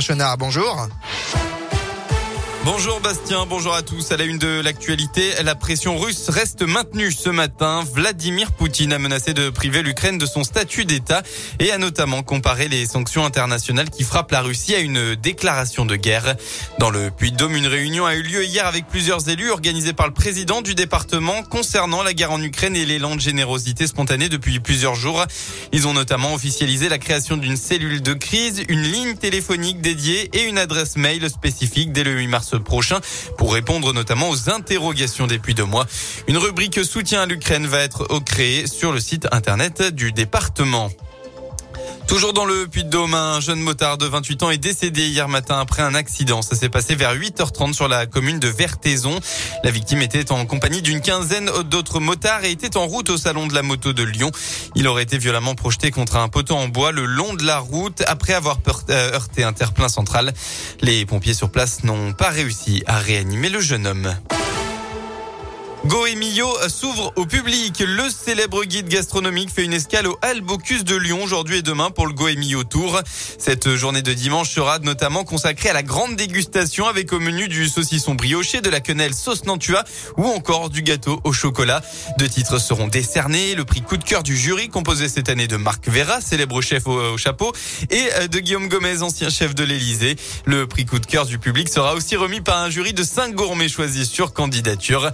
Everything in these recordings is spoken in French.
Chenard, bonjour. Bonjour Bastien, bonjour à tous. À la une de l'actualité, la pression russe reste maintenue ce matin. Vladimir Poutine a menacé de priver l'Ukraine de son statut d'État et a notamment comparé les sanctions internationales qui frappent la Russie à une déclaration de guerre. Dans le Puy-de-Dôme, une réunion a eu lieu hier avec plusieurs élus organisés par le président du département concernant la guerre en Ukraine et l'élan de générosité spontanée depuis plusieurs jours. Ils ont notamment officialisé la création d'une cellule de crise, une ligne téléphonique dédiée et une adresse mail spécifique dès le 8 mars prochain pour répondre notamment aux interrogations des puits de mois. Une rubrique soutien à l'Ukraine va être créée sur le site internet du département. Toujours dans le Puy-de-Dôme, un jeune motard de 28 ans est décédé hier matin après un accident. Ça s'est passé vers 8h30 sur la commune de Vertaison. La victime était en compagnie d'une quinzaine d'autres motards et était en route au salon de la moto de Lyon. Il aurait été violemment projeté contre un poteau en bois le long de la route après avoir euh, heurté un terre-plein central. Les pompiers sur place n'ont pas réussi à réanimer le jeune homme. Goemio s'ouvre au public. Le célèbre guide gastronomique fait une escale au Albocus de Lyon aujourd'hui et demain pour le Goemio Tour. Cette journée de dimanche sera notamment consacrée à la grande dégustation avec au menu du saucisson brioché, de la quenelle sauce Nantua ou encore du gâteau au chocolat. Deux titres seront décernés. Le prix coup de cœur du jury composé cette année de Marc Vera, célèbre chef au, chapeau, et de Guillaume Gomez, ancien chef de l'Élysée. Le prix coup de cœur du public sera aussi remis par un jury de cinq gourmets choisis sur candidature.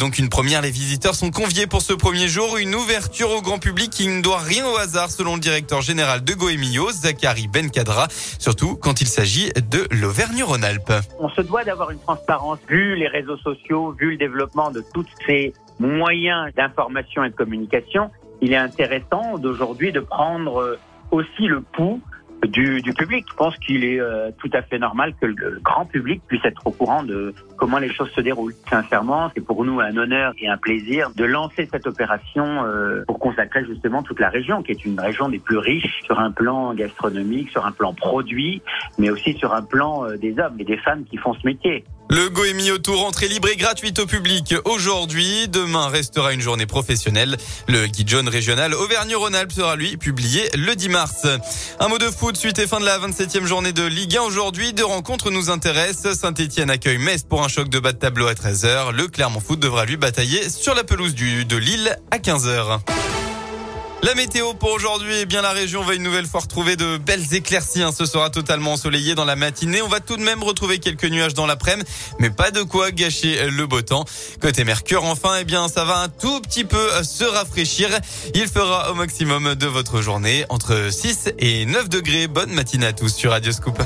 Donc une première. Les visiteurs sont conviés pour ce premier jour. Une ouverture au grand public qui ne doit rien au hasard selon le directeur général de Goemio, Zachary Bencadra, surtout quand il s'agit de l'Auvergne-Rhône-Alpes. On se doit d'avoir une transparence vu les réseaux sociaux, vu le développement de tous ces moyens d'information et de communication. Il est intéressant d'aujourd'hui de prendre aussi le pouls du, public. Je pense qu'il est euh, tout à fait normal que le grand public puisse être au courant de comment les choses se déroulent. Sincèrement, c'est pour nous un honneur et un plaisir de lancer cette opération euh, pour consacrer justement toute la région, qui est une région des plus riches sur un plan gastronomique, sur un plan produit, mais aussi sur un plan euh, des hommes et des femmes qui font ce métier. Le Goemio Tour, entrée libre et gratuite au public aujourd'hui. Demain restera une journée professionnelle. Le guide jaune régional Auvergne-Rhône-Alpes sera lui publié le 10 mars. Un mot de foot, suite et fin de la 27e journée de Ligue 1 aujourd'hui. Deux rencontres nous intéressent. Saint-Etienne accueille Metz pour un choc de bas de tableau à 13h. Le Clermont Foot devra lui batailler sur la pelouse du, de Lille à 15h. La météo pour aujourd'hui, eh bien la région va une nouvelle fois retrouver de belles éclaircies. Hein. Ce sera totalement ensoleillé dans la matinée. On va tout de même retrouver quelques nuages dans l'après-midi, mais pas de quoi gâcher le beau temps. Côté Mercure, enfin, eh bien ça va un tout petit peu se rafraîchir. Il fera au maximum de votre journée entre 6 et 9 degrés. Bonne matinée à tous sur Radio Scoop.